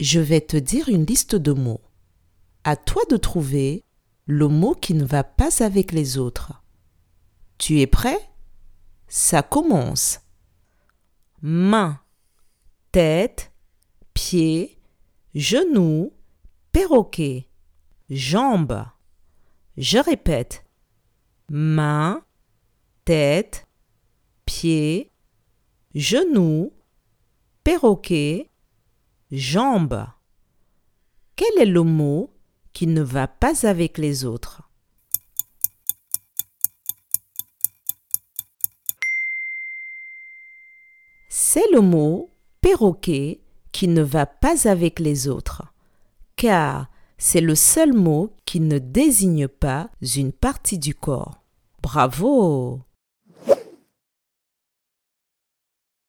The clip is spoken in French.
je vais te dire une liste de mots. À toi de trouver le mot qui ne va pas avec les autres. Tu es prêt? Ça commence. Main, tête, pied, genou, perroquet, jambes. Je répète. Main, tête, pied, genou, perroquet, jambes. Quel est le mot qui ne va pas avec les autres? C'est le mot perroquet qui ne va pas avec les autres, car c'est le seul mot qui ne désigne pas une partie du corps. Bravo